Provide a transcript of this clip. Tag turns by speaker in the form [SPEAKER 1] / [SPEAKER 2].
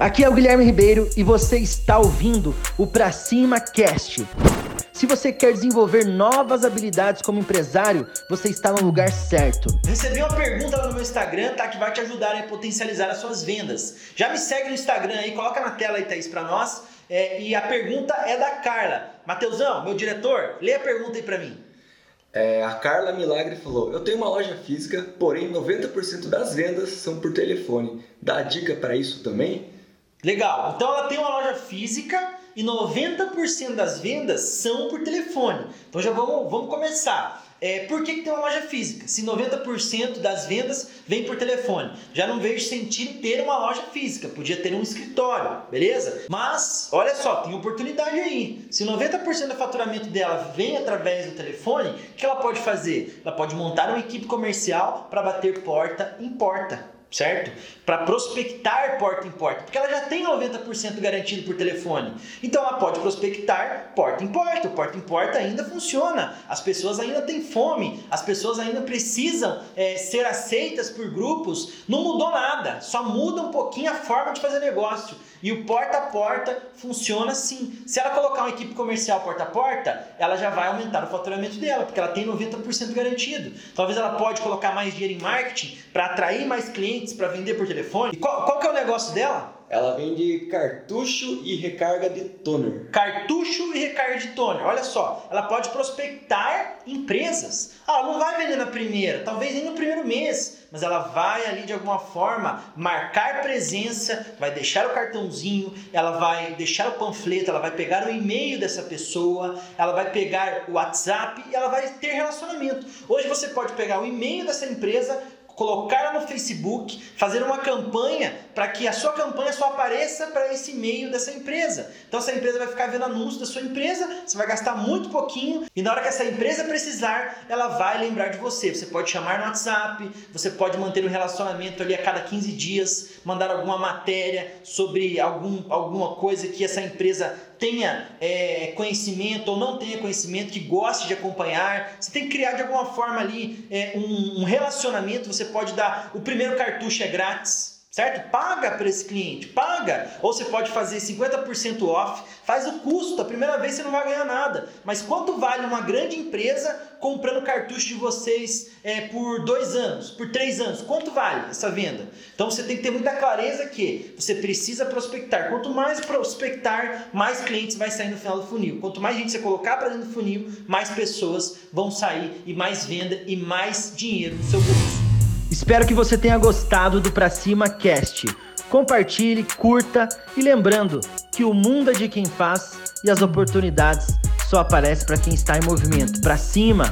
[SPEAKER 1] Aqui é o Guilherme Ribeiro e você está ouvindo o Pra Cima Cast. Se você quer desenvolver novas habilidades como empresário, você está no lugar certo.
[SPEAKER 2] Recebi uma pergunta lá no meu Instagram, tá? Que vai te ajudar a potencializar as suas vendas. Já me segue no Instagram aí, coloca na tela aí, Thaís, pra nós. É, e a pergunta é da Carla. Mateusão, meu diretor, lê a pergunta aí pra mim.
[SPEAKER 3] É, a Carla Milagre falou: Eu tenho uma loja física, porém 90% das vendas são por telefone. Dá dica para isso também?
[SPEAKER 2] Legal. Então ela tem uma loja física e 90% das vendas são por telefone. Então já vamos, vamos começar. É, por que, que tem uma loja física? Se 90% das vendas vem por telefone. Já não vejo sentido ter uma loja física, podia ter um escritório, beleza? Mas, olha só, tem oportunidade aí. Se 90% do faturamento dela vem através do telefone, o que ela pode fazer? Ela pode montar uma equipe comercial para bater porta em porta certo? Para prospectar porta em porta, porque ela já tem 90% garantido por telefone. Então ela pode prospectar porta em porta. O porta em porta ainda funciona. As pessoas ainda têm fome, as pessoas ainda precisam é, ser aceitas por grupos. Não mudou nada, só muda um pouquinho a forma de fazer negócio. E o porta a porta funciona assim. Se ela colocar uma equipe comercial porta a porta, ela já vai aumentar o faturamento dela, porque ela tem 90% garantido. Talvez ela pode colocar mais dinheiro em marketing para atrair mais clientes para vender por telefone. E qual, qual que é o negócio dela?
[SPEAKER 3] Ela vende cartucho e recarga de toner.
[SPEAKER 2] Cartucho e recarga de toner. Olha só, ela pode prospectar empresas. Ah, ela não vai vender na primeira, talvez nem no primeiro mês, mas ela vai ali de alguma forma marcar presença, vai deixar o cartãozinho, ela vai deixar o panfleto, ela vai pegar o e-mail dessa pessoa, ela vai pegar o WhatsApp e ela vai ter relacionamento. Hoje você pode pegar o e-mail dessa empresa, colocar no Facebook, fazer uma campanha para que a sua campanha só apareça para esse meio dessa empresa. Então essa empresa vai ficar vendo anúncios da sua empresa, você vai gastar muito pouquinho e na hora que essa empresa precisar, ela vai lembrar de você. Você pode chamar no WhatsApp, você pode manter um relacionamento ali a cada 15 dias, mandar alguma matéria sobre algum, alguma coisa que essa empresa tenha é, conhecimento ou não tenha conhecimento, que goste de acompanhar. Você tem que criar de alguma forma ali é, um, um relacionamento. Você pode dar o primeiro cartucho é grátis certo? Paga para esse cliente, paga. Ou você pode fazer 50% off, faz o custo, a primeira vez você não vai ganhar nada. Mas quanto vale uma grande empresa comprando cartucho de vocês é, por dois anos, por três anos? Quanto vale essa venda? Então você tem que ter muita clareza que você precisa prospectar. Quanto mais prospectar, mais clientes vai sair no final do funil. Quanto mais gente você colocar para dentro do funil, mais pessoas vão sair e mais venda e mais dinheiro no seu bolso.
[SPEAKER 1] Espero que você tenha gostado do Pra Cima Cast. Compartilhe, curta e lembrando que o mundo é de quem faz e as oportunidades só aparecem para quem está em movimento. Pra cima!